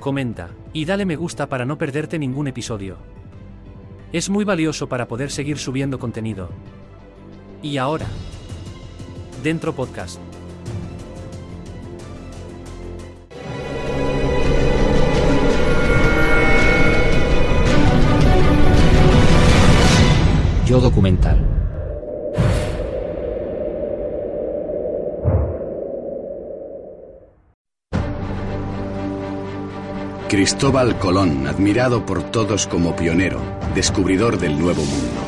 comenta y dale me gusta para no perderte ningún episodio. Es muy valioso para poder seguir subiendo contenido. Y ahora, Dentro Podcast. Yo documental. Cristóbal Colón, admirado por todos como pionero, descubridor del Nuevo Mundo.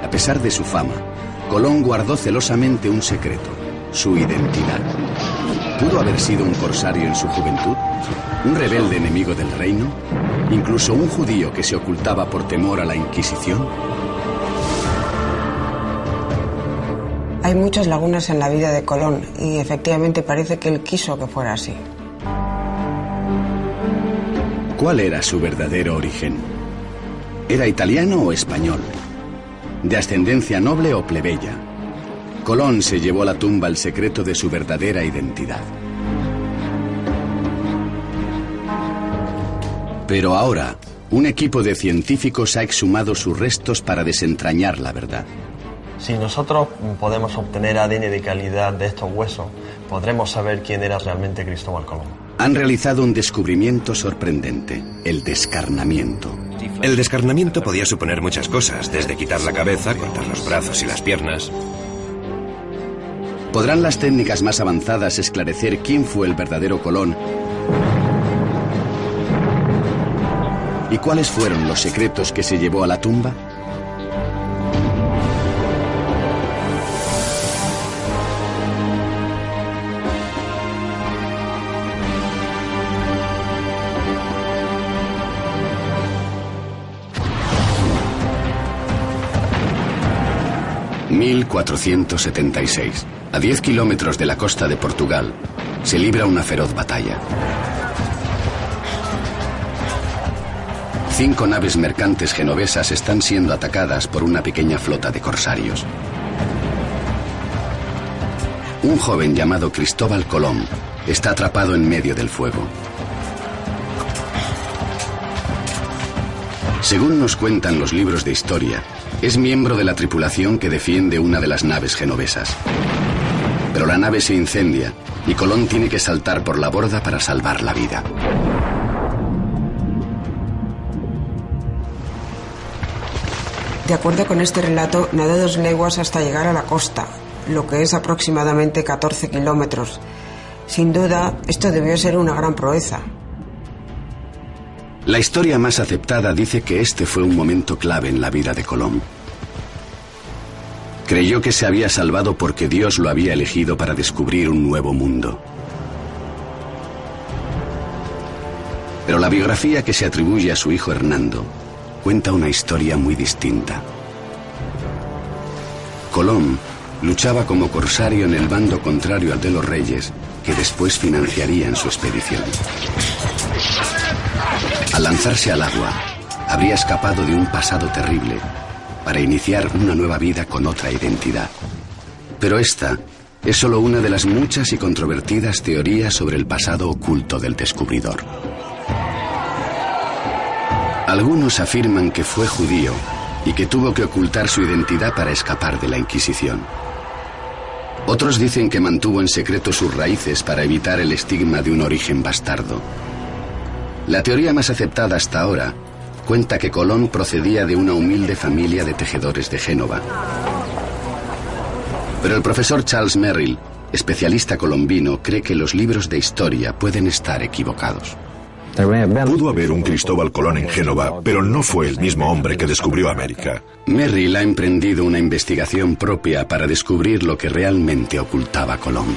A pesar de su fama, Colón guardó celosamente un secreto, su identidad. ¿Pudo haber sido un corsario en su juventud? ¿Un rebelde enemigo del reino? ¿Incluso un judío que se ocultaba por temor a la Inquisición? Hay muchas lagunas en la vida de Colón y efectivamente parece que él quiso que fuera así. ¿Cuál era su verdadero origen? ¿Era italiano o español? ¿De ascendencia noble o plebeya? Colón se llevó a la tumba el secreto de su verdadera identidad. Pero ahora, un equipo de científicos ha exhumado sus restos para desentrañar la verdad. Si nosotros podemos obtener ADN de calidad de estos huesos, podremos saber quién era realmente Cristóbal Colón. Han realizado un descubrimiento sorprendente, el descarnamiento. El descarnamiento podía suponer muchas cosas, desde quitar la cabeza, cortar los brazos y las piernas. ¿Podrán las técnicas más avanzadas esclarecer quién fue el verdadero Colón? ¿Y cuáles fueron los secretos que se llevó a la tumba? ...1476... ...a 10 kilómetros de la costa de Portugal... ...se libra una feroz batalla. Cinco naves mercantes genovesas están siendo atacadas por una pequeña flota de corsarios. Un joven llamado Cristóbal Colón está atrapado en medio del fuego. Según nos cuentan los libros de historia, es miembro de la tripulación que defiende una de las naves genovesas. Pero la nave se incendia y Colón tiene que saltar por la borda para salvar la vida. De acuerdo con este relato, nadó dos leguas hasta llegar a la costa, lo que es aproximadamente 14 kilómetros. Sin duda, esto debió ser una gran proeza. La historia más aceptada dice que este fue un momento clave en la vida de Colón. Creyó que se había salvado porque Dios lo había elegido para descubrir un nuevo mundo. Pero la biografía que se atribuye a su hijo Hernando cuenta una historia muy distinta. Colón luchaba como corsario en el bando contrario al de los reyes, que después financiarían su expedición. Al lanzarse al agua, habría escapado de un pasado terrible para iniciar una nueva vida con otra identidad. Pero esta es solo una de las muchas y controvertidas teorías sobre el pasado oculto del descubridor. Algunos afirman que fue judío y que tuvo que ocultar su identidad para escapar de la Inquisición. Otros dicen que mantuvo en secreto sus raíces para evitar el estigma de un origen bastardo. La teoría más aceptada hasta ahora cuenta que Colón procedía de una humilde familia de tejedores de Génova. Pero el profesor Charles Merrill, especialista colombino, cree que los libros de historia pueden estar equivocados. Pudo haber un Cristóbal Colón en Génova, pero no fue el mismo hombre que descubrió América. Merrill ha emprendido una investigación propia para descubrir lo que realmente ocultaba Colón.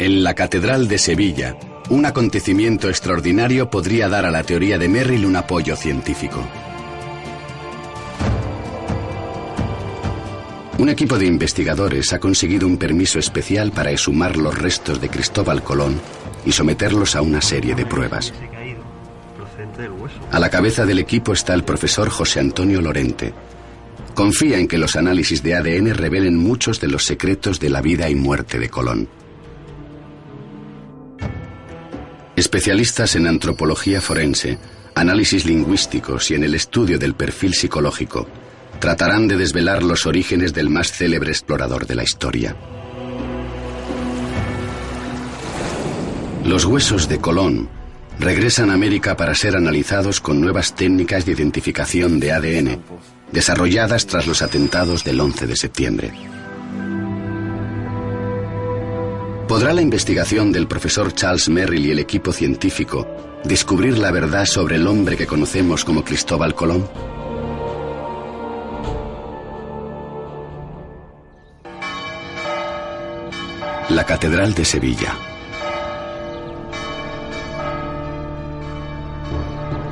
En la Catedral de Sevilla, un acontecimiento extraordinario podría dar a la teoría de Merrill un apoyo científico. Un equipo de investigadores ha conseguido un permiso especial para exhumar los restos de Cristóbal Colón y someterlos a una serie de pruebas. A la cabeza del equipo está el profesor José Antonio Lorente. Confía en que los análisis de ADN revelen muchos de los secretos de la vida y muerte de Colón. Especialistas en antropología forense, análisis lingüísticos y en el estudio del perfil psicológico tratarán de desvelar los orígenes del más célebre explorador de la historia. Los huesos de Colón regresan a América para ser analizados con nuevas técnicas de identificación de ADN, desarrolladas tras los atentados del 11 de septiembre. ¿Podrá la investigación del profesor Charles Merrill y el equipo científico descubrir la verdad sobre el hombre que conocemos como Cristóbal Colón? La Catedral de Sevilla.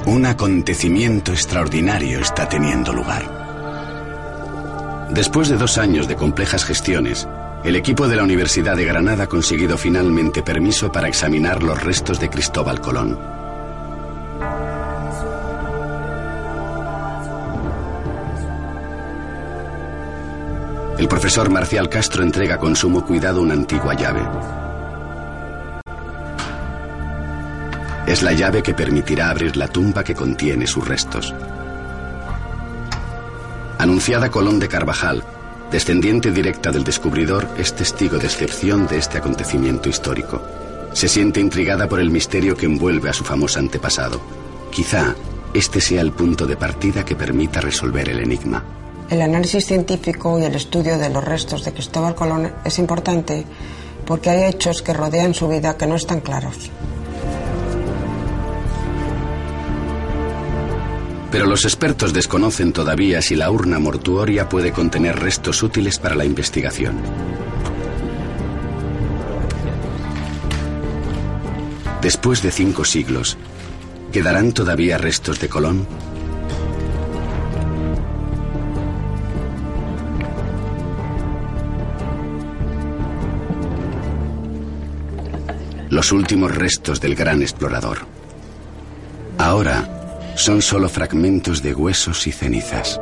Un acontecimiento extraordinario está teniendo lugar. Después de dos años de complejas gestiones, el equipo de la Universidad de Granada ha conseguido finalmente permiso para examinar los restos de Cristóbal Colón. El profesor Marcial Castro entrega con sumo cuidado una antigua llave. Es la llave que permitirá abrir la tumba que contiene sus restos. Anunciada Colón de Carvajal, descendiente directa del descubridor, es testigo de excepción de este acontecimiento histórico. Se siente intrigada por el misterio que envuelve a su famoso antepasado. Quizá este sea el punto de partida que permita resolver el enigma. El análisis científico y el estudio de los restos de Cristóbal Colón es importante porque hay hechos que rodean su vida que no están claros. Pero los expertos desconocen todavía si la urna mortuoria puede contener restos útiles para la investigación. Después de cinco siglos, ¿quedarán todavía restos de Colón? los últimos restos del gran explorador. Ahora son solo fragmentos de huesos y cenizas.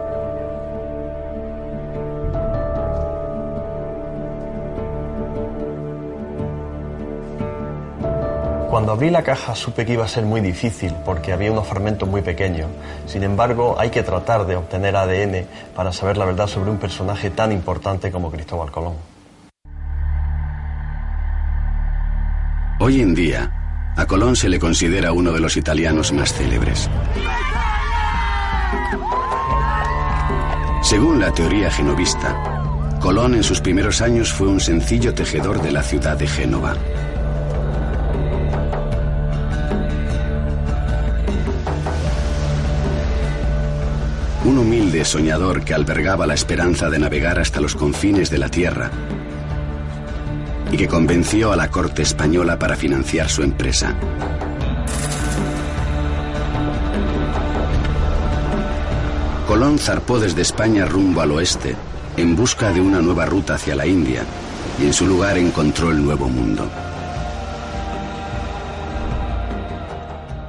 Cuando abrí la caja supe que iba a ser muy difícil porque había unos fragmentos muy pequeños. Sin embargo, hay que tratar de obtener ADN para saber la verdad sobre un personaje tan importante como Cristóbal Colón. Hoy en día, a Colón se le considera uno de los italianos más célebres. Según la teoría genovista, Colón en sus primeros años fue un sencillo tejedor de la ciudad de Génova. Un humilde soñador que albergaba la esperanza de navegar hasta los confines de la tierra y que convenció a la corte española para financiar su empresa. Colón zarpó desde España rumbo al oeste en busca de una nueva ruta hacia la India y en su lugar encontró el Nuevo Mundo.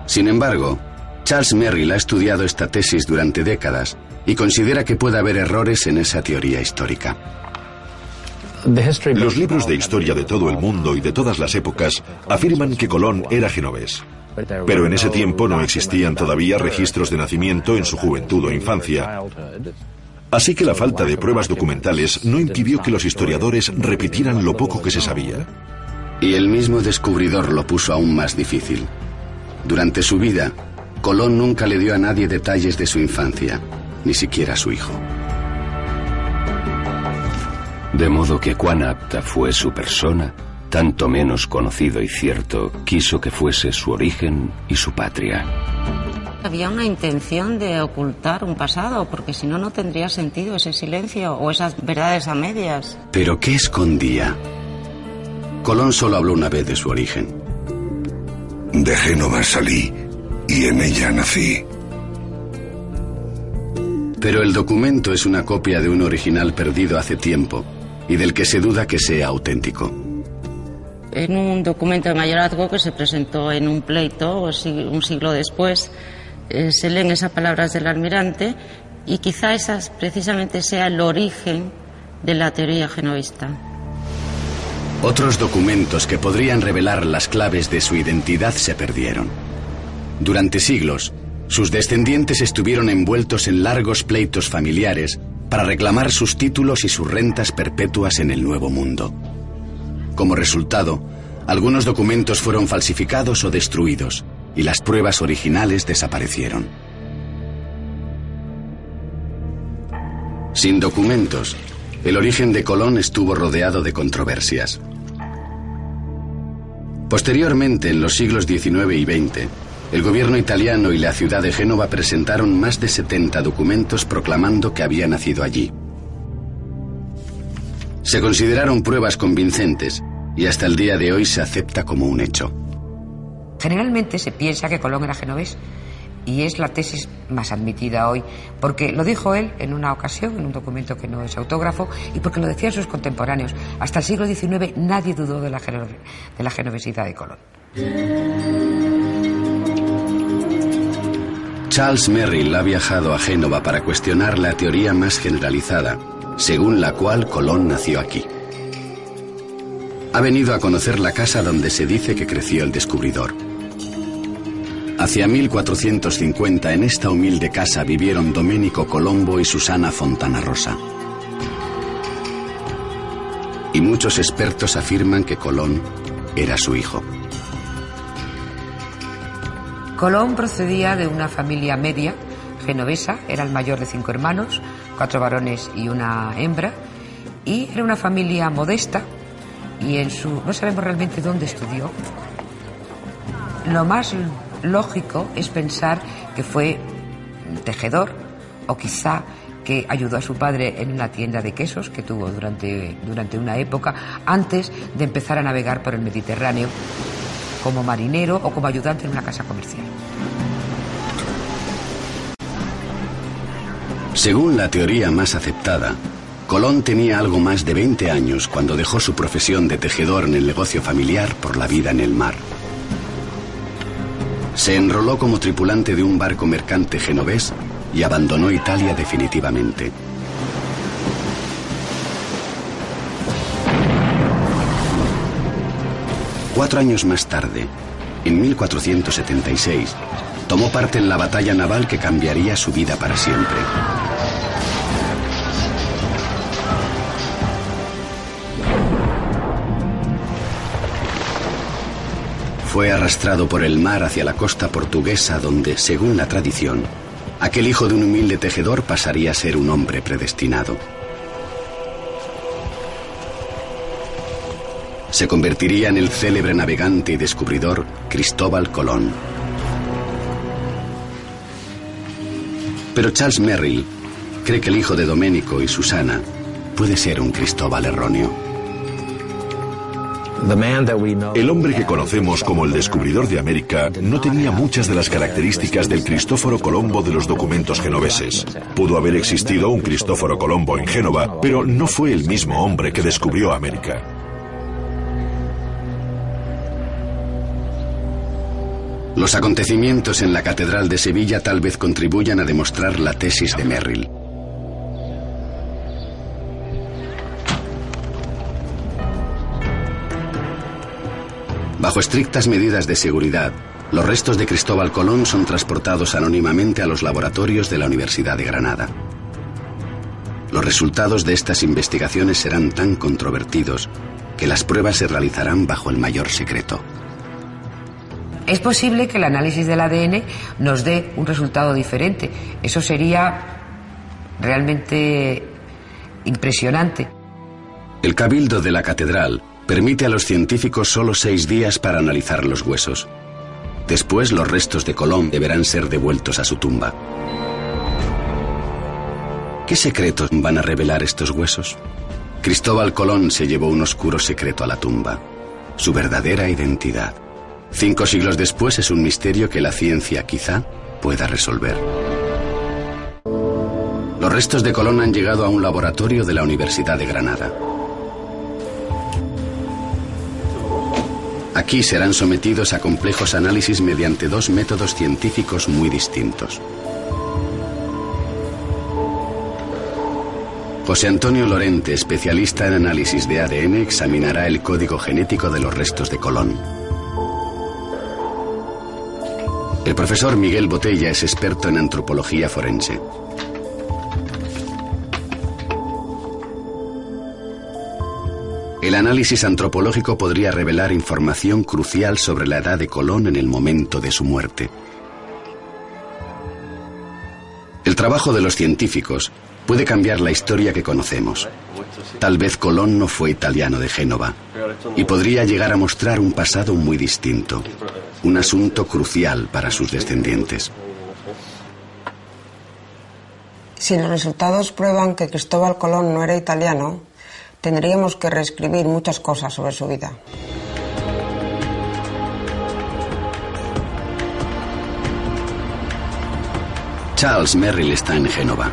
Sin embargo, Charles Merrill ha estudiado esta tesis durante décadas y considera que puede haber errores en esa teoría histórica. Los libros de historia de todo el mundo y de todas las épocas afirman que Colón era genovés. Pero en ese tiempo no existían todavía registros de nacimiento en su juventud o infancia. Así que la falta de pruebas documentales no impidió que los historiadores repitieran lo poco que se sabía. Y el mismo descubridor lo puso aún más difícil. Durante su vida, Colón nunca le dio a nadie detalles de su infancia, ni siquiera a su hijo. De modo que cuán apta fue su persona, tanto menos conocido y cierto quiso que fuese su origen y su patria. Había una intención de ocultar un pasado, porque si no, no tendría sentido ese silencio o esas verdades a medias. ¿Pero qué escondía? Colón solo habló una vez de su origen. De Génova salí y en ella nací. Pero el documento es una copia de un original perdido hace tiempo y del que se duda que sea auténtico. En un documento de mayorazgo que se presentó en un pleito un siglo después, eh, se leen esas palabras del almirante y quizá esas precisamente sea el origen de la teoría genovista. Otros documentos que podrían revelar las claves de su identidad se perdieron. Durante siglos, sus descendientes estuvieron envueltos en largos pleitos familiares para reclamar sus títulos y sus rentas perpetuas en el Nuevo Mundo. Como resultado, algunos documentos fueron falsificados o destruidos y las pruebas originales desaparecieron. Sin documentos, el origen de Colón estuvo rodeado de controversias. Posteriormente, en los siglos XIX y XX, el gobierno italiano y la ciudad de Génova presentaron más de 70 documentos proclamando que había nacido allí. Se consideraron pruebas convincentes y hasta el día de hoy se acepta como un hecho. Generalmente se piensa que Colón era genovés y es la tesis más admitida hoy, porque lo dijo él en una ocasión, en un documento que no es autógrafo, y porque lo decían sus contemporáneos. Hasta el siglo XIX nadie dudó de la, de genovesidad de Colón. Charles Merrill ha viajado a Génova para cuestionar la teoría más generalizada, según la cual Colón nació aquí. Ha venido a conocer la casa donde se dice que creció el descubridor. Hacia 1450 en esta humilde casa vivieron Domenico Colombo y Susana Fontana Rosa. Y muchos expertos afirman que Colón era su hijo. Colón procedía de una familia media genovesa, era el mayor de cinco hermanos, cuatro varones y una hembra, y era una familia modesta y en su no sabemos realmente dónde estudió. Lo más lógico es pensar que fue tejedor o quizá que ayudó a su padre en una tienda de quesos que tuvo durante, durante una época antes de empezar a navegar por el Mediterráneo como marinero o como ayudante en una casa comercial. Según la teoría más aceptada, Colón tenía algo más de 20 años cuando dejó su profesión de tejedor en el negocio familiar por la vida en el mar. Se enroló como tripulante de un barco mercante genovés y abandonó Italia definitivamente. Cuatro años más tarde, en 1476, tomó parte en la batalla naval que cambiaría su vida para siempre. Fue arrastrado por el mar hacia la costa portuguesa donde, según la tradición, aquel hijo de un humilde tejedor pasaría a ser un hombre predestinado. Se convertiría en el célebre navegante y descubridor Cristóbal Colón. Pero Charles Merrill cree que el hijo de Domenico y Susana puede ser un Cristóbal erróneo. El hombre que conocemos como el descubridor de América no tenía muchas de las características del Cristóforo Colombo de los documentos genoveses. Pudo haber existido un Cristóforo Colombo en Génova, pero no fue el mismo hombre que descubrió América. Los acontecimientos en la Catedral de Sevilla tal vez contribuyan a demostrar la tesis de Merrill. Bajo estrictas medidas de seguridad, los restos de Cristóbal Colón son transportados anónimamente a los laboratorios de la Universidad de Granada. Los resultados de estas investigaciones serán tan controvertidos que las pruebas se realizarán bajo el mayor secreto. Es posible que el análisis del ADN nos dé un resultado diferente. Eso sería realmente impresionante. El cabildo de la catedral permite a los científicos solo seis días para analizar los huesos. Después los restos de Colón deberán ser devueltos a su tumba. ¿Qué secretos van a revelar estos huesos? Cristóbal Colón se llevó un oscuro secreto a la tumba, su verdadera identidad. Cinco siglos después es un misterio que la ciencia quizá pueda resolver. Los restos de Colón han llegado a un laboratorio de la Universidad de Granada. Aquí serán sometidos a complejos análisis mediante dos métodos científicos muy distintos. José Antonio Lorente, especialista en análisis de ADN, examinará el código genético de los restos de Colón. El profesor Miguel Botella es experto en antropología forense. El análisis antropológico podría revelar información crucial sobre la edad de Colón en el momento de su muerte. El trabajo de los científicos puede cambiar la historia que conocemos. Tal vez Colón no fue italiano de Génova y podría llegar a mostrar un pasado muy distinto un asunto crucial para sus descendientes. Si los resultados prueban que Cristóbal Colón no era italiano, tendríamos que reescribir muchas cosas sobre su vida. Charles Merrill está en Génova.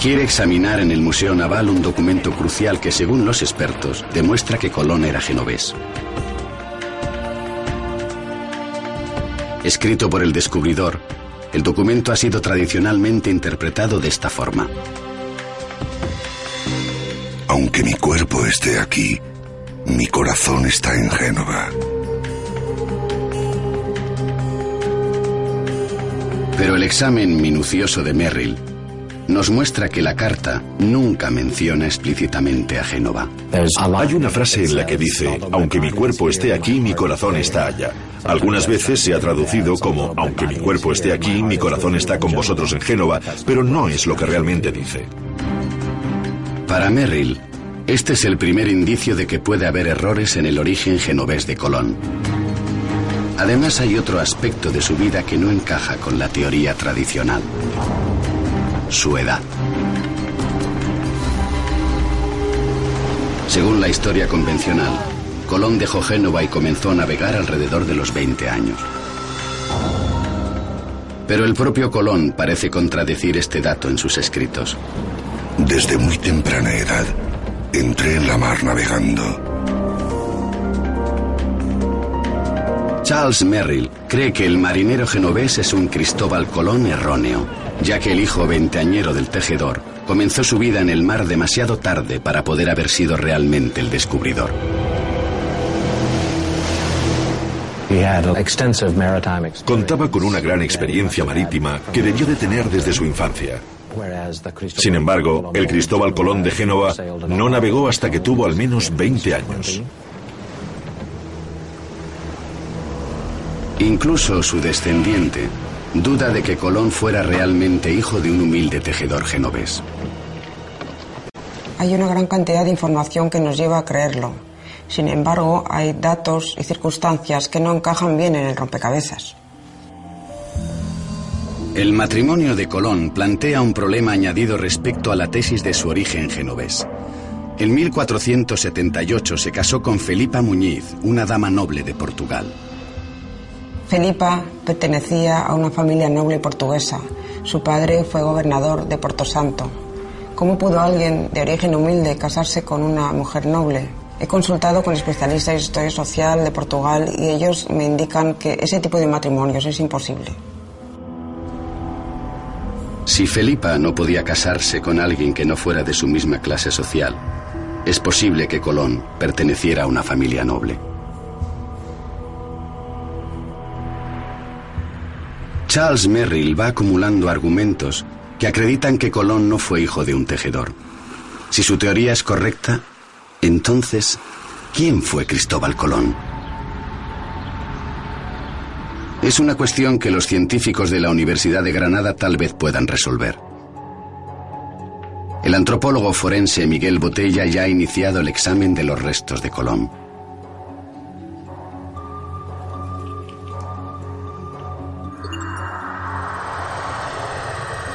Quiere examinar en el Museo Naval un documento crucial que, según los expertos, demuestra que Colón era genovés. Escrito por el descubridor, el documento ha sido tradicionalmente interpretado de esta forma. Aunque mi cuerpo esté aquí, mi corazón está en Génova. Pero el examen minucioso de Merrill nos muestra que la carta nunca menciona explícitamente a Génova. Hay una frase en la que dice, aunque mi cuerpo esté aquí, mi corazón está allá. Algunas veces se ha traducido como, aunque mi cuerpo esté aquí, mi corazón está con vosotros en Génova, pero no es lo que realmente dice. Para Merrill, este es el primer indicio de que puede haber errores en el origen genovés de Colón. Además hay otro aspecto de su vida que no encaja con la teoría tradicional. Su edad. Según la historia convencional, Colón dejó Génova y comenzó a navegar alrededor de los 20 años. Pero el propio Colón parece contradecir este dato en sus escritos. Desde muy temprana edad, entré en la mar navegando. Charles Merrill cree que el marinero genovés es un Cristóbal Colón erróneo, ya que el hijo veinteañero del tejedor comenzó su vida en el mar demasiado tarde para poder haber sido realmente el descubridor. Contaba con una gran experiencia marítima que debió de tener desde su infancia. Sin embargo, el Cristóbal Colón de Génova no navegó hasta que tuvo al menos 20 años. Incluso su descendiente duda de que Colón fuera realmente hijo de un humilde tejedor genovés. Hay una gran cantidad de información que nos lleva a creerlo. Sin embargo, hay datos y circunstancias que no encajan bien en el rompecabezas. El matrimonio de Colón plantea un problema añadido respecto a la tesis de su origen genovés. En 1478 se casó con Felipa Muñiz, una dama noble de Portugal. Felipa pertenecía a una familia noble portuguesa. Su padre fue gobernador de Porto Santo. ¿Cómo pudo alguien de origen humilde casarse con una mujer noble? He consultado con especialistas de historia social de Portugal y ellos me indican que ese tipo de matrimonios es imposible. Si Felipa no podía casarse con alguien que no fuera de su misma clase social, es posible que Colón perteneciera a una familia noble. Charles Merrill va acumulando argumentos que acreditan que Colón no fue hijo de un tejedor. Si su teoría es correcta, entonces, ¿quién fue Cristóbal Colón? Es una cuestión que los científicos de la Universidad de Granada tal vez puedan resolver. El antropólogo forense Miguel Botella ya ha iniciado el examen de los restos de Colón.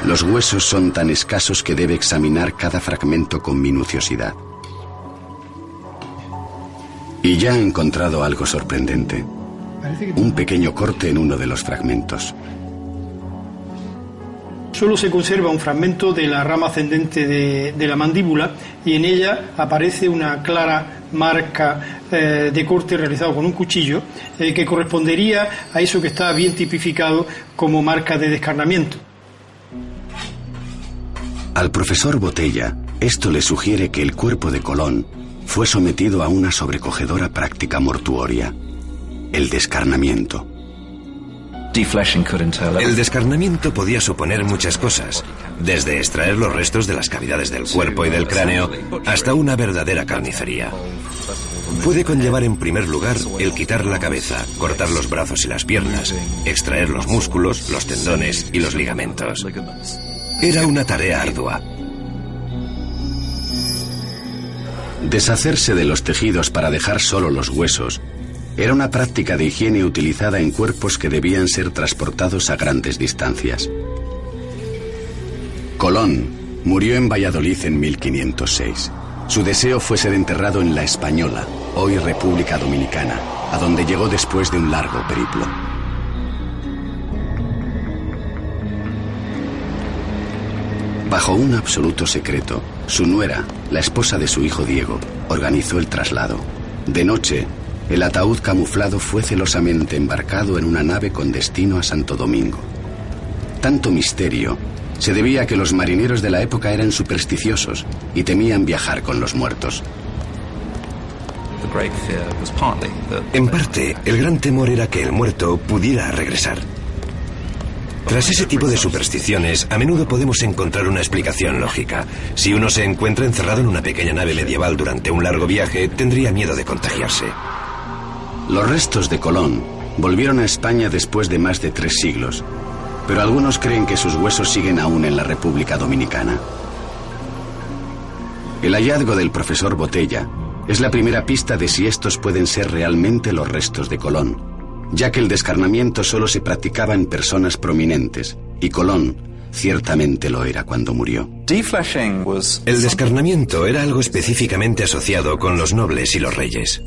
Los huesos son tan escasos que debe examinar cada fragmento con minuciosidad. Y ya ha encontrado algo sorprendente. Un pequeño corte en uno de los fragmentos. Solo se conserva un fragmento de la rama ascendente de, la mandíbula y en ella aparece una clara marca eh, de corte realizado con un cuchillo eh, que correspondería a eso que está bien tipificado como marca de descarnamiento. Al profesor Botella, esto le sugiere que el cuerpo de Colón fue sometido a una sobrecogedora práctica mortuoria, el descarnamiento. El descarnamiento podía suponer muchas cosas, desde extraer los restos de las cavidades del cuerpo y del cráneo hasta una verdadera carnicería. Puede conllevar en primer lugar el quitar la cabeza, cortar los brazos y las piernas, extraer los músculos, los tendones y los ligamentos. Era una tarea ardua. Deshacerse de los tejidos para dejar solo los huesos era una práctica de higiene utilizada en cuerpos que debían ser transportados a grandes distancias. Colón murió en Valladolid en 1506. Su deseo fue ser enterrado en La Española, hoy República Dominicana, a donde llegó después de un largo periplo. Bajo un absoluto secreto, su nuera, la esposa de su hijo Diego, organizó el traslado. De noche, el ataúd camuflado fue celosamente embarcado en una nave con destino a Santo Domingo. Tanto misterio se debía a que los marineros de la época eran supersticiosos y temían viajar con los muertos. En parte, el gran temor era que el muerto pudiera regresar. Tras ese tipo de supersticiones, a menudo podemos encontrar una explicación lógica. Si uno se encuentra encerrado en una pequeña nave medieval durante un largo viaje, tendría miedo de contagiarse. Los restos de Colón volvieron a España después de más de tres siglos, pero algunos creen que sus huesos siguen aún en la República Dominicana. El hallazgo del profesor Botella es la primera pista de si estos pueden ser realmente los restos de Colón ya que el descarnamiento solo se practicaba en personas prominentes, y Colón ciertamente lo era cuando murió. El descarnamiento era algo específicamente asociado con los nobles y los reyes.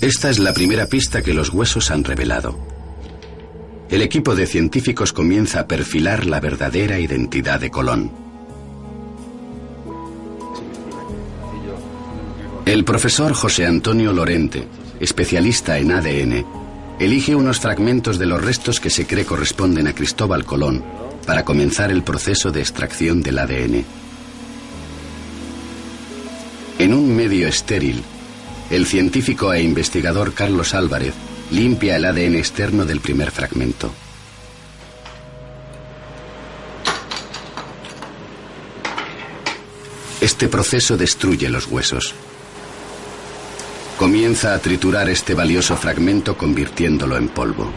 Esta es la primera pista que los huesos han revelado. El equipo de científicos comienza a perfilar la verdadera identidad de Colón. El profesor José Antonio Lorente especialista en ADN, elige unos fragmentos de los restos que se cree corresponden a Cristóbal Colón para comenzar el proceso de extracción del ADN. En un medio estéril, el científico e investigador Carlos Álvarez limpia el ADN externo del primer fragmento. Este proceso destruye los huesos. Comienza a triturar este valioso fragmento convirtiéndolo en polvo.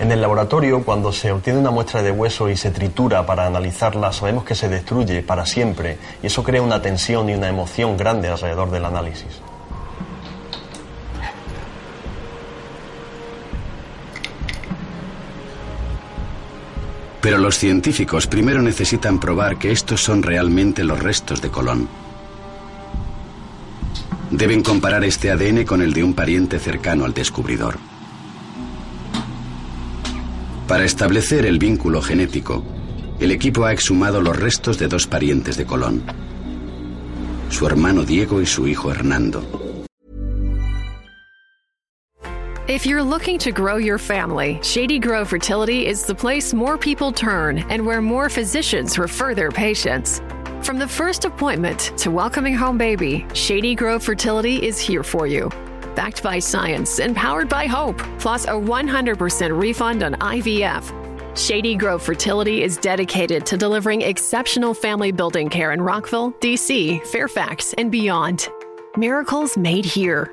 En el laboratorio, cuando se obtiene una muestra de hueso y se tritura para analizarla, sabemos que se destruye para siempre y eso crea una tensión y una emoción grande alrededor del análisis. Pero los científicos primero necesitan probar que estos son realmente los restos de Colón. Deben comparar este ADN con el de un pariente cercano al descubridor. Para establecer el vínculo genético, el equipo ha exhumado los restos de dos parientes de Colón, su hermano Diego y su hijo Hernando. If you're looking to grow your family, Shady Grove Fertility is the place more people turn and where more physicians refer their patients. From the first appointment to welcoming home baby, Shady Grove Fertility is here for you. Backed by science and powered by hope, plus a 100% refund on IVF. Shady Grove Fertility is dedicated to delivering exceptional family building care in Rockville, DC, Fairfax, and beyond. Miracles made here.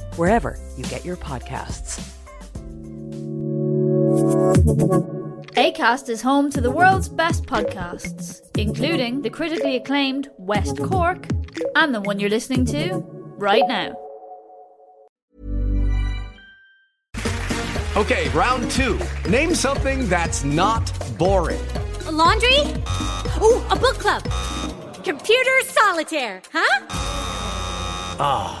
wherever you get your podcasts. ACAST is home to the world's best podcasts, including the critically acclaimed West Cork and the one you're listening to right now. Okay, round two. Name something that's not boring. A laundry? Ooh, a book club. Computer solitaire, huh? Ah, oh,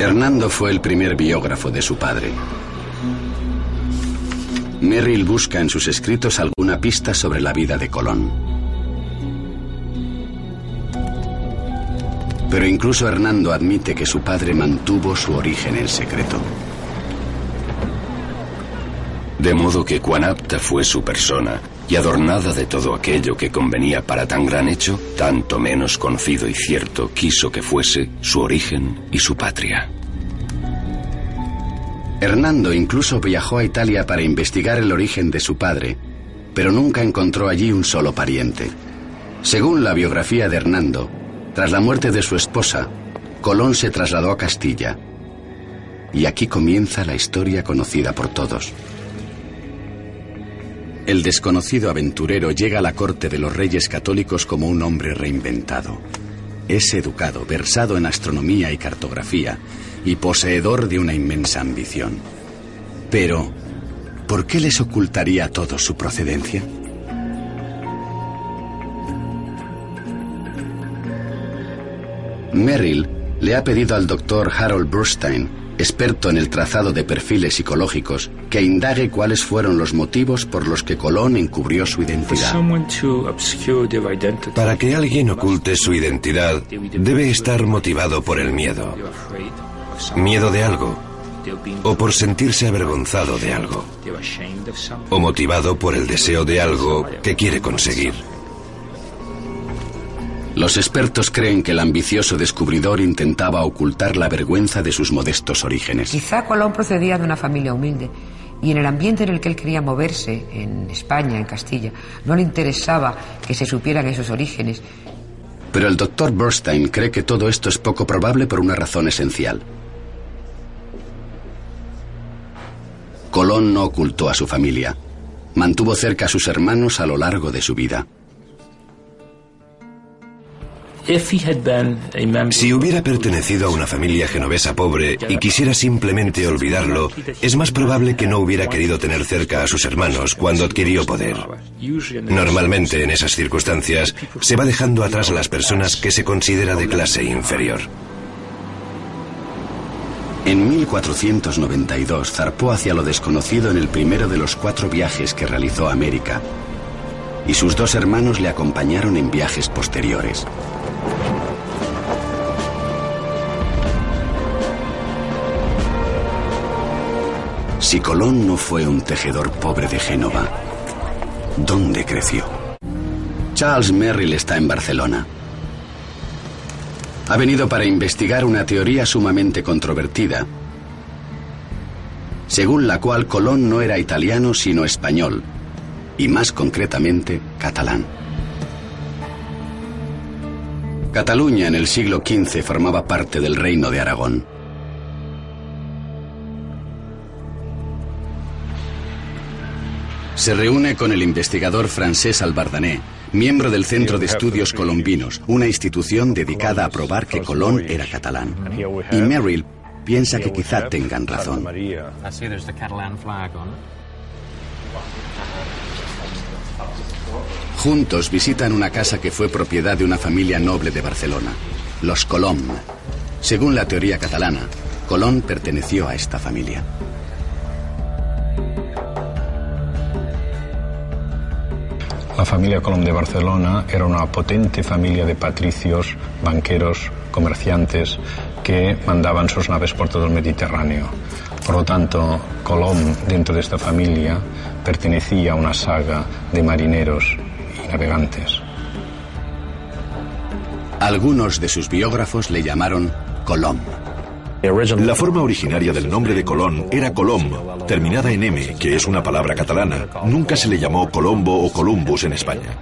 Hernando fue el primer biógrafo de su padre. Merrill busca en sus escritos alguna pista sobre la vida de Colón. Pero incluso Hernando admite que su padre mantuvo su origen en secreto. De modo que cuán apta fue su persona, y adornada de todo aquello que convenía para tan gran hecho, tanto menos conocido y cierto quiso que fuese su origen y su patria. Hernando incluso viajó a Italia para investigar el origen de su padre, pero nunca encontró allí un solo pariente. Según la biografía de Hernando, tras la muerte de su esposa, Colón se trasladó a Castilla. Y aquí comienza la historia conocida por todos. El desconocido aventurero llega a la corte de los reyes católicos como un hombre reinventado. Es educado, versado en astronomía y cartografía, y poseedor de una inmensa ambición. Pero, ¿por qué les ocultaría a todos su procedencia? Merrill le ha pedido al doctor Harold Burstein experto en el trazado de perfiles psicológicos, que indague cuáles fueron los motivos por los que Colón encubrió su identidad. Para que alguien oculte su identidad, debe estar motivado por el miedo. Miedo de algo, o por sentirse avergonzado de algo, o motivado por el deseo de algo que quiere conseguir. Los expertos creen que el ambicioso descubridor intentaba ocultar la vergüenza de sus modestos orígenes. Quizá Colón procedía de una familia humilde y en el ambiente en el que él quería moverse, en España, en Castilla, no le interesaba que se supieran esos orígenes. Pero el doctor Burstein cree que todo esto es poco probable por una razón esencial. Colón no ocultó a su familia. Mantuvo cerca a sus hermanos a lo largo de su vida. Si hubiera pertenecido a una familia genovesa pobre y quisiera simplemente olvidarlo, es más probable que no hubiera querido tener cerca a sus hermanos cuando adquirió poder. Normalmente en esas circunstancias se va dejando atrás a las personas que se considera de clase inferior. En 1492 zarpó hacia lo desconocido en el primero de los cuatro viajes que realizó a América, y sus dos hermanos le acompañaron en viajes posteriores. Si Colón no fue un tejedor pobre de Génova, ¿dónde creció? Charles Merrill está en Barcelona. Ha venido para investigar una teoría sumamente controvertida, según la cual Colón no era italiano sino español, y más concretamente catalán. Cataluña en el siglo XV formaba parte del reino de Aragón. Se reúne con el investigador francés Albardané, miembro del Centro de Estudios Colombinos, una institución dedicada a probar que Colón era catalán. Y Merrill piensa que quizá tengan razón. Juntos visitan una casa que fue propiedad de una familia noble de Barcelona, los Colom. Según la teoría catalana, Colón perteneció a esta familia. La familia Colom de Barcelona era una potente familia de patricios, banqueros, comerciantes que mandaban sus naves por todo el Mediterráneo. Por lo tanto, Colom, dentro de esta familia, pertenecía a una saga de marineros navegantes. Algunos de sus biógrafos le llamaron Colom. La forma originaria del nombre de Colón era Colom, terminada en M, que es una palabra catalana. Nunca se le llamó Colombo o Columbus en España.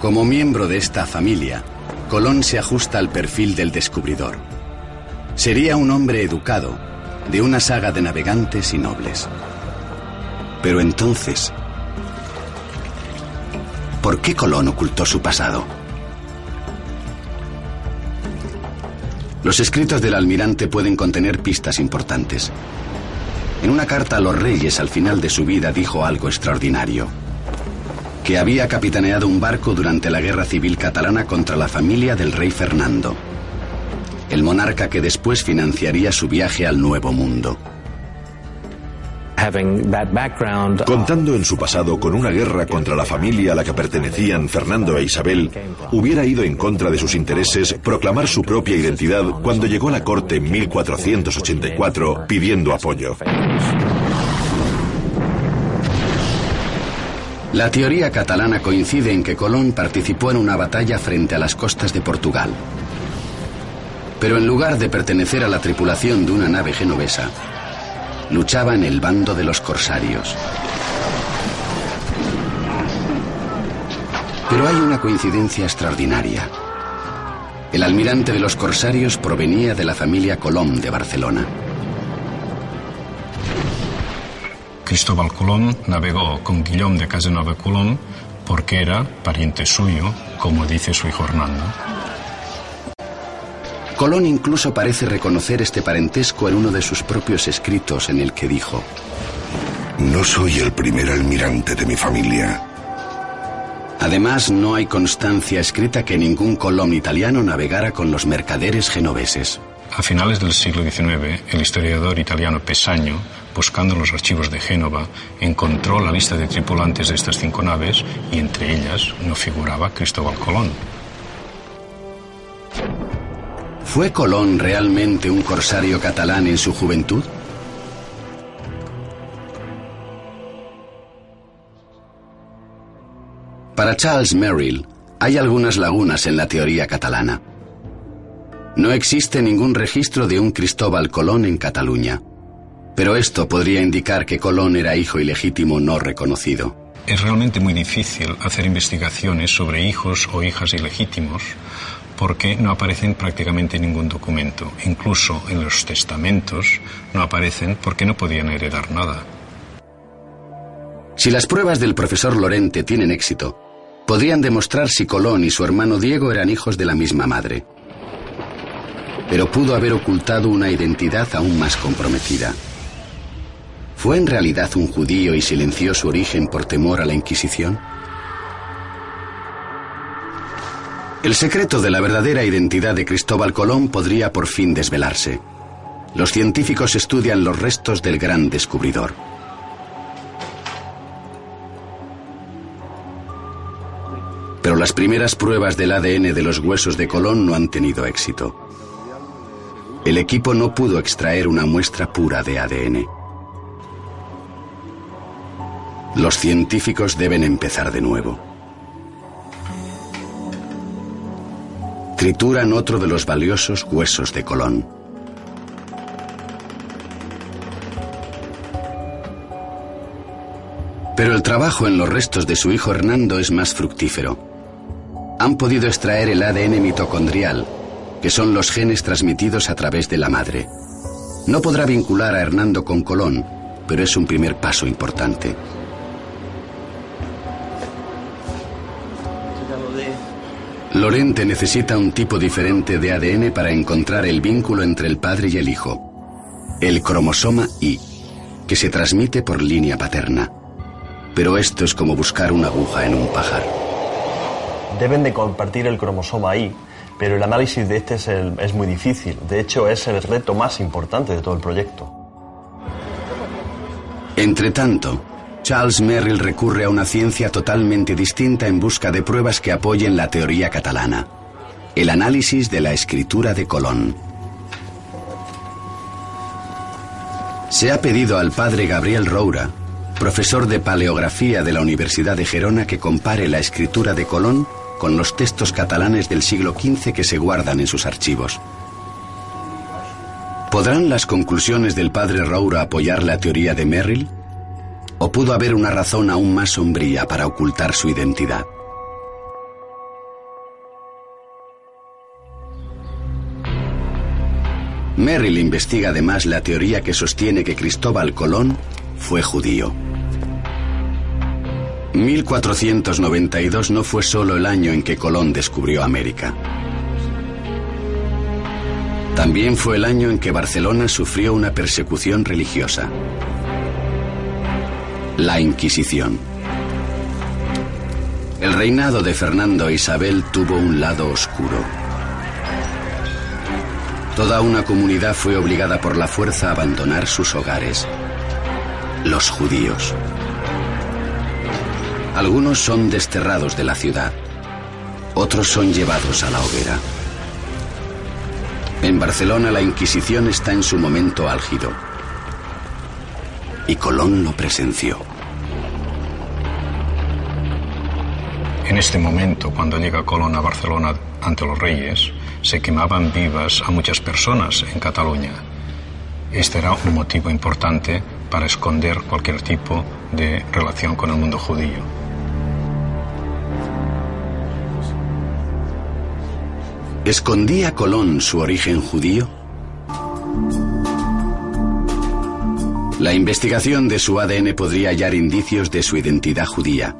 Como miembro de esta familia, Colón se ajusta al perfil del descubridor. Sería un hombre educado, de una saga de navegantes y nobles. Pero entonces, ¿Por qué Colón ocultó su pasado? Los escritos del almirante pueden contener pistas importantes. En una carta a los reyes al final de su vida dijo algo extraordinario. Que había capitaneado un barco durante la guerra civil catalana contra la familia del rey Fernando, el monarca que después financiaría su viaje al Nuevo Mundo. Contando en su pasado con una guerra contra la familia a la que pertenecían Fernando e Isabel, hubiera ido en contra de sus intereses proclamar su propia identidad cuando llegó a la corte en 1484 pidiendo apoyo. La teoría catalana coincide en que Colón participó en una batalla frente a las costas de Portugal. Pero en lugar de pertenecer a la tripulación de una nave genovesa, luchaba en el bando de los corsarios. Pero hay una coincidencia extraordinaria. El almirante de los corsarios provenía de la familia Colón de Barcelona. Cristóbal Colón navegó con Guillaume de Casanova Colón porque era pariente suyo, como dice su hijo Hernando. Colón incluso parece reconocer este parentesco en uno de sus propios escritos en el que dijo, No soy el primer almirante de mi familia. Además, no hay constancia escrita que ningún Colón italiano navegara con los mercaderes genoveses. A finales del siglo XIX, el historiador italiano Pesaño, buscando los archivos de Génova, encontró la lista de tripulantes de estas cinco naves y entre ellas no figuraba Cristóbal Colón. ¿Fue Colón realmente un corsario catalán en su juventud? Para Charles Merrill, Hay algunas lagunas en la teoría catalana. No existe ningún registro de un Cristóbal Colón en Cataluña, pero esto podría indicar que Colón era hijo ilegítimo no reconocido. Es realmente muy difícil hacer investigaciones sobre hijos o hijas ilegítimos porque no aparecen prácticamente ningún documento. Incluso en los testamentos no aparecen porque no podían heredar nada. Si las pruebas del profesor Lorente tienen éxito, podrían demostrar si Colón y su hermano Diego eran hijos de la misma madre. Pero pudo haber ocultado una identidad aún más comprometida. ¿Fue en realidad un judío y silenció su origen por temor a la Inquisición? El secreto de la verdadera identidad de Cristóbal Colón podría por fin desvelarse. Los científicos estudian los restos del gran descubridor. Pero las primeras pruebas del ADN de los huesos de Colón no han tenido éxito. El equipo no pudo extraer una muestra pura de ADN. Los científicos deben empezar de nuevo. Trituran otro de los valiosos huesos de Colón. Pero el trabajo en los restos de su hijo Hernando es más fructífero han podido extraer el ADN mitocondrial, que son los genes transmitidos a través de la madre. No podrá vincular a Hernando con Colón, pero es un primer paso importante. Lorente necesita un tipo diferente de ADN para encontrar el vínculo entre el padre y el hijo, el cromosoma Y, que se transmite por línea paterna. Pero esto es como buscar una aguja en un pajar deben de compartir el cromosoma ahí, pero el análisis de este es, muy difícil. De hecho, es el reto más importante de todo el proyecto. Entre tanto, Charles Merrill recurre a una ciencia totalmente distinta en busca de pruebas que apoyen la teoría catalana, el análisis de la escritura de Colón. Se ha pedido al padre Gabriel Roura, profesor de paleografía de la Universidad de Gerona, que compare la escritura de Colón con los textos catalanes del siglo XV que se guardan en sus archivos. ¿Podrán las conclusiones del padre Roura apoyar la teoría de Merrill? ¿O pudo haber una razón aún más sombría para ocultar su identidad? Merrill investiga además la teoría que sostiene que Cristóbal Colón fue judío. 1492 no fue solo el año en que Colón descubrió América. También fue el año en que Barcelona sufrió una persecución religiosa. La Inquisición. El reinado de Fernando e Isabel tuvo un lado oscuro. Toda una comunidad fue obligada por la fuerza a abandonar sus hogares. Los judíos. Algunos son desterrados de la ciudad, otros son llevados a la hoguera. En Barcelona la Inquisición está en su momento álgido. Y Colón lo presenció. En este momento, cuando llega Colón a Barcelona ante los reyes, se quemaban vivas a muchas personas en Cataluña. Este era un motivo importante para esconder cualquier tipo de relación con el mundo judío. ¿Escondía Colón su origen judío? La investigación de su ADN podría hallar indicios de su identidad judía.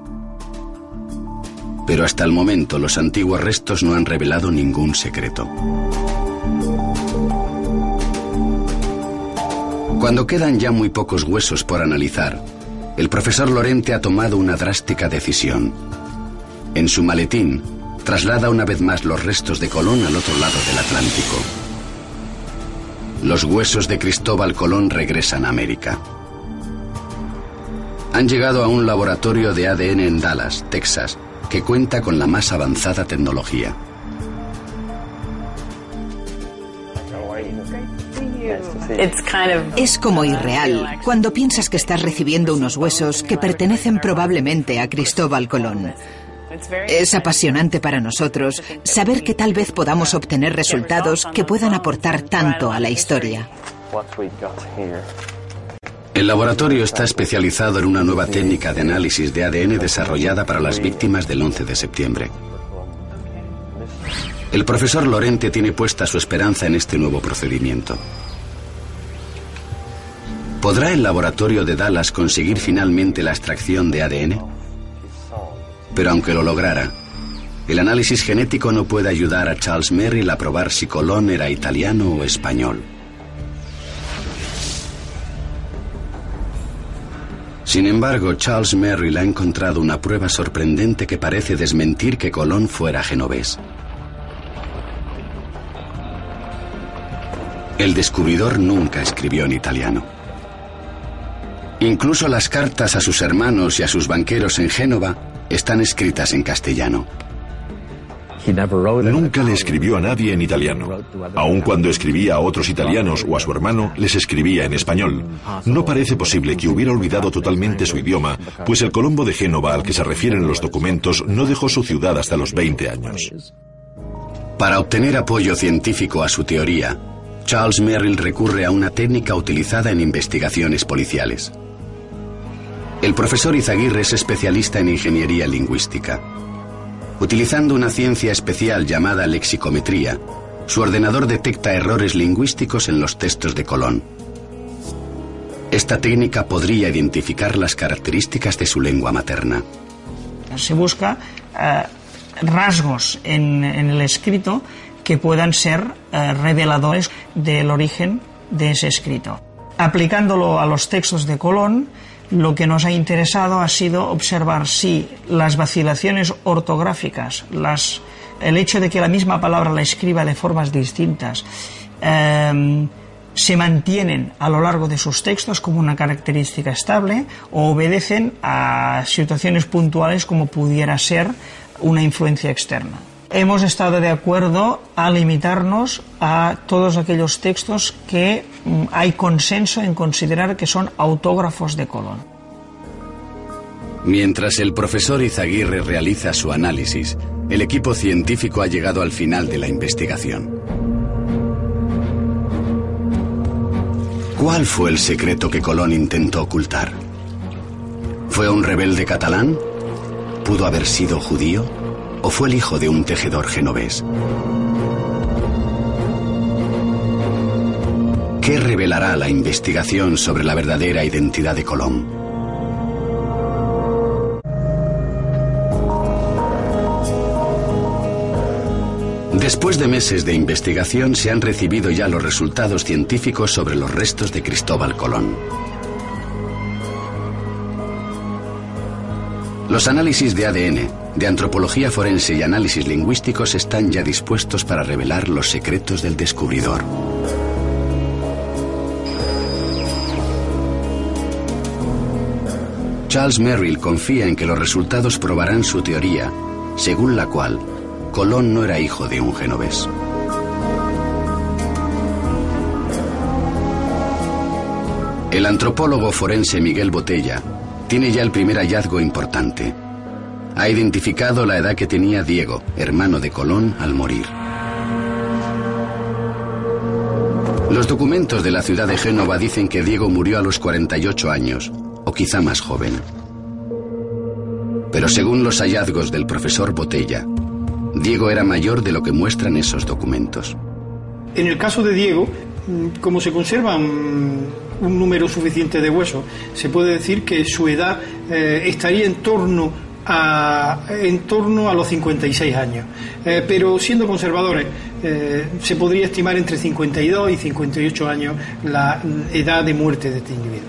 Pero hasta el momento los antiguos restos no han revelado ningún secreto. Cuando quedan ya muy pocos huesos por analizar, el profesor Lorente ha tomado una drástica decisión. En su maletín traslada una vez más los restos de Colón al otro lado del Atlántico. Los huesos de Cristóbal Colón regresan a América. Han llegado a un laboratorio de ADN en Dallas, Texas, que cuenta con la más avanzada tecnología. Es como irreal cuando piensas que estás recibiendo unos huesos que pertenecen probablemente a Cristóbal Colón. Es apasionante para nosotros saber que tal vez podamos obtener resultados que puedan aportar tanto a la historia. El laboratorio está especializado en una nueva técnica de análisis de ADN desarrollada para las víctimas del 11 de septiembre. El profesor Lorente tiene puesta su esperanza en este nuevo procedimiento. ¿Podrá el laboratorio de Dallas conseguir finalmente la extracción de ADN? Pero aunque lo lograra, el análisis genético no puede ayudar a Charles Merrill a probar si Colón era italiano o español. Sin embargo, Charles Merrill ha encontrado una prueba sorprendente que parece desmentir que Colón fuera genovés. El descubridor nunca escribió en italiano. Incluso las cartas a sus hermanos y a sus banqueros en Génova están escritas en castellano. Nunca le escribió a nadie en italiano. Aun cuando escribía a otros italianos o a su hermano, les escribía en español. No parece posible que hubiera olvidado totalmente su idioma, pues el Colombo de Génova al que se refieren los documentos no dejó su ciudad hasta los 20 años. Para obtener apoyo científico a su teoría, Charles Merrill recurre a una técnica utilizada en investigaciones policiales. El profesor Izaguirre es especialista en ingeniería lingüística. Utilizando una ciencia especial llamada lexicometría, su ordenador detecta errores lingüísticos en los textos de Colón. Esta técnica podría identificar las características de su lengua materna. Se busca eh, rasgos en, el escrito que puedan ser eh, reveladores del origen de ese escrito. Aplicándolo a los textos de Colón, lo que nos ha interesado ha sido observar si las vacilaciones ortográficas, el hecho de que la misma palabra la escriba de formas distintas, eh, se mantienen a lo largo de sus textos como una característica estable o obedecen a situaciones puntuales como pudiera ser una influencia externa. Hemos estado de acuerdo a limitarnos a todos aquellos textos que mm, hay consenso en considerar que son autógrafos de Colón. Mientras el profesor Izaguirre realiza su análisis, el equipo científico ha llegado al final de la investigación. ¿Cuál fue el secreto que Colón intentó ocultar? ¿Fue un rebelde catalán? ¿Pudo haber sido judío? ¿O fue el hijo de un tejedor genovés? ¿Qué revelará la investigación sobre la verdadera identidad de Colón? Después de meses de investigación se han recibido ya los resultados científicos sobre los restos de Cristóbal Colón. Los análisis de ADN, de antropología forense y análisis lingüísticos están ya dispuestos para revelar los secretos del descubridor. Charles Merrill confía en que los resultados probarán su teoría, según la cual Colón no era hijo de un genovés. El antropólogo forense Miguel Botella tiene ya el primer hallazgo importante. Ha identificado la edad que tenía Diego, hermano de Colón, al morir. Los documentos de la ciudad de Génova dicen que Diego murió a los 48 años, o quizá más joven. Pero según los hallazgos del profesor Botella, Diego era mayor de lo que muestran esos documentos. En el caso de Diego, mm, como se conservan un número suficiente de huesos, se puede decir que su edad eh, estaría en torno a, en torno a los 56 años. Eh, pero siendo conservadores, eh, se podría estimar entre 52 y 58 años la edad de muerte de este individuo.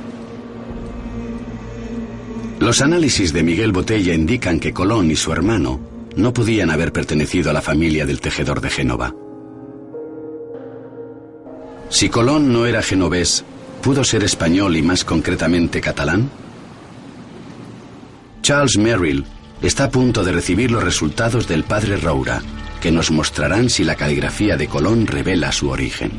Los análisis de Miguel Botella indican que Colón y su hermano no podían haber pertenecido a la familia del tejedor de Génova. Si Colón no era genovés, ¿pudo ser español y más concretamente catalán? Charles Merrill está a punto de recibir los resultados del padre Roura, que nos mostrarán si la caligrafía de Colón revela su origen.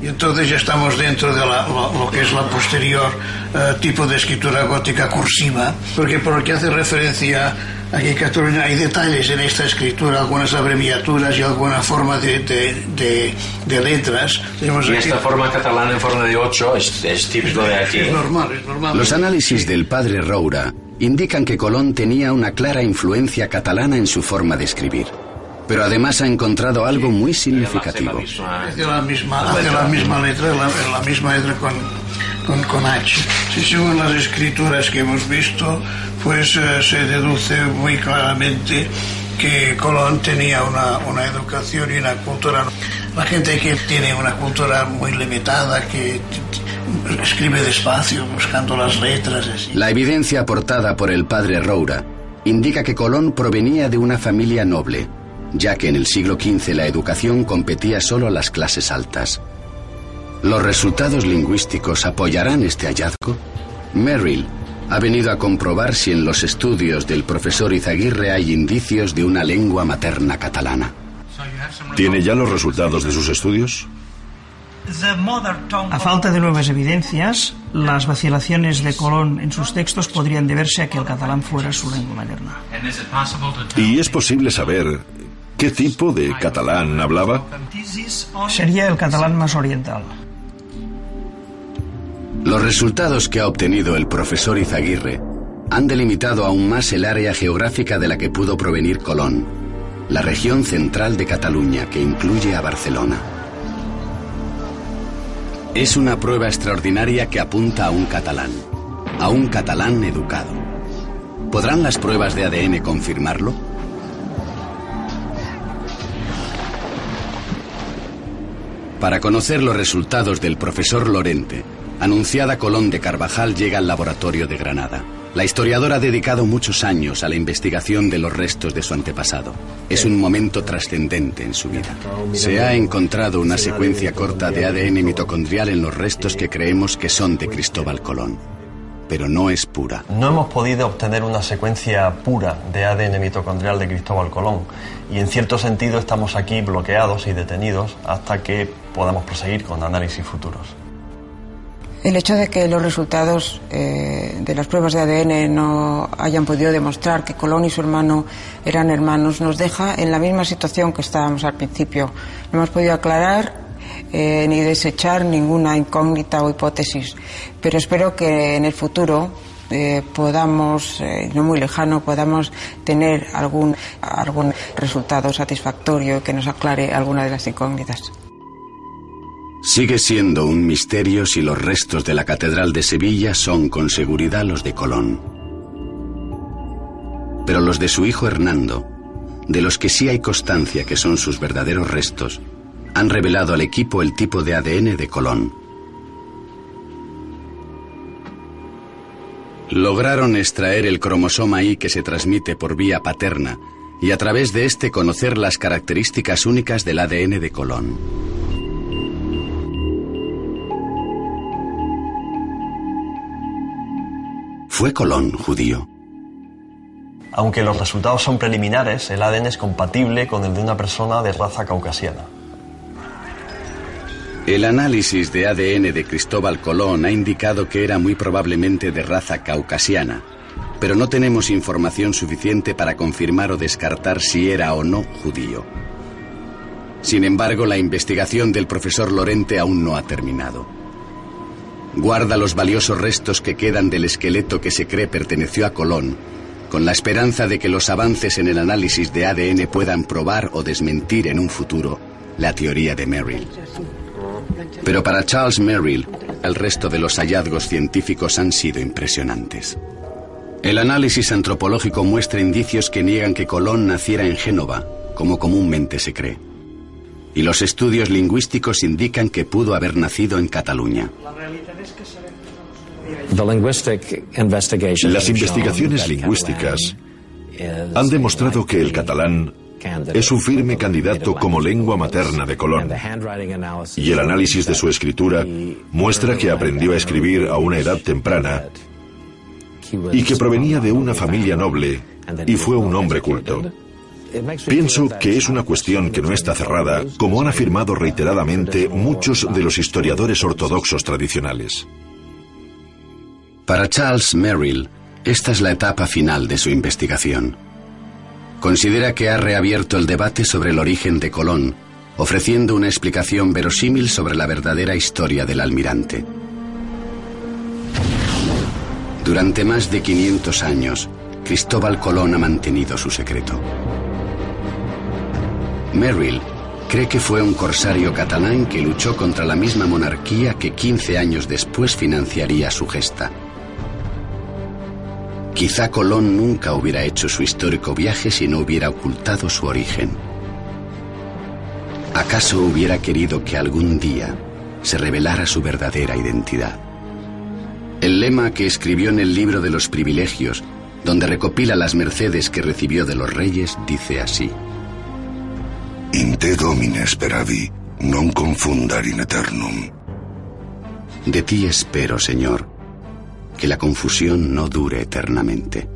Y entonces ya estamos dentro de la, lo, que es la posterior uh, tipo de escritura gótica cursiva, porque por lo hace referencia aquí en Cataluña hay detalles en esta escritura, algunas abreviaturas y alguna forma de, de, de, de letras. Tenemos y aquí... esta forma catalana en forma de 8 es, es típico de aquí. Es normal, es normal. Los análisis del padre Roura indican que Colón tenía una clara influencia catalana en su forma de escribir. Pero además ha encontrado algo muy significativo. Hace la misma, hace la misma letra, la, la misma letra con, con, con, H. Si según las escrituras que hemos visto, pues eh, se deduce muy claramente que Colón tenía una, una educación y una cultura. La gente que tiene una cultura muy limitada, que escribe despacio, buscando las letras. La evidencia aportada por el padre Roura indica que Colón provenía de una familia noble, ya que en el siglo XV la educación competía solo a las clases altas. ¿Los resultados lingüísticos apoyarán este hallazgo? Merrill ha venido a comprobar si en los estudios del profesor Izaguirre hay indicios de una lengua materna catalana. ¿Tiene ya los resultados de sus estudios? A falta de nuevas evidencias, las vacilaciones de Colón en sus textos podrían deberse a que el catalán fuera su lengua materna. ¿Y es posible saber qué tipo de catalán hablaba? Sería el catalán más oriental. Los resultados que ha obtenido el profesor Izaguirre han delimitado aún más el área geográfica de la que pudo provenir Colón, la región central de Cataluña que incluye a Barcelona. Es una prueba extraordinaria que apunta a un catalán, a un catalán educado. ¿Podrán las pruebas de ADN confirmarlo? Para conocer los resultados del profesor Lorente, anunciada Colón de Carvajal llega al laboratorio de Granada. La historiadora ha dedicado muchos años a la investigación de los restos de su antepasado. Es un momento trascendente en su vida. Se ha encontrado una secuencia corta de ADN mitocondrial en los restos que creemos que son de Cristóbal Colón. Pero no es pura. No hemos podido obtener una secuencia pura de ADN mitocondrial de Cristóbal Colón y en cierto sentido estamos aquí bloqueados y detenidos hasta que podamos proseguir con análisis futuros. El hecho de que los resultados eh, de las pruebas de ADN no hayan podido demostrar que Colón y su hermano eran hermanos nos deja en la misma situación que estábamos al principio. No hemos podido aclarar eh, ni desechar ninguna incógnita o hipótesis, pero espero que en el futuro eh, podamos, eh, no muy lejano, podamos tener algún, algún resultado satisfactorio que nos aclare alguna de las incógnitas. Sigue siendo un misterio si los restos de la Catedral de Sevilla son con seguridad los de Colón. Pero los de su hijo Hernando, de los que sí hay constancia que son sus verdaderos restos, han revelado al equipo el tipo de ADN de Colón. Lograron extraer el cromosoma Y que se transmite por vía paterna y a través de este conocer las características únicas del ADN de Colón. ¿Fue Colón judío? Aunque los resultados son preliminares, el ADN es compatible con el de una persona de raza caucasiana. El análisis de ADN de Cristóbal Colón ha indicado que era muy probablemente de raza caucasiana, pero no tenemos información suficiente para confirmar o descartar si era o no judío. Sin embargo, la investigación del profesor Lorente aún no ha terminado. Guarda los valiosos restos que quedan del esqueleto que se cree perteneció a Colón, con la esperanza de que los avances en el análisis de ADN puedan probar o desmentir en un futuro la teoría de Merrill. Pero para Charles Merrill, el resto de los hallazgos científicos han sido impresionantes. El análisis antropológico muestra indicios que niegan que Colón naciera en Génova, como comúnmente se cree. Y los estudios lingüísticos indican que pudo haber nacido en Cataluña. Las investigaciones lingüísticas han demostrado que el catalán es un firme candidato como lengua materna de Colón. Y el análisis de su escritura muestra que aprendió a escribir a una edad temprana y que provenía de una familia noble y fue un hombre culto. Pienso que es una cuestión que no está cerrada, como han afirmado reiteradamente muchos de los historiadores ortodoxos tradicionales. Para Charles Merrill, esta es la etapa final de su investigación. Considera que ha reabierto el debate sobre el origen de Colón, ofreciendo una explicación verosímil sobre la verdadera historia del almirante. Durante más de 500 años, Cristóbal Colón ha mantenido su secreto. Merrill cree que fue un corsario catalán que luchó contra la misma monarquía que 15 años después financiaría su gesta. Quizá Colón nunca hubiera hecho su histórico viaje si no hubiera ocultado su origen. ¿Acaso hubiera querido que algún día se revelara su verdadera identidad? El lema que escribió en el libro de los privilegios, donde recopila las mercedes que recibió de los reyes, dice así. In te domine speravi, non confundar in eternum. De ti espero, Señor, que la confusión no dure eternamente.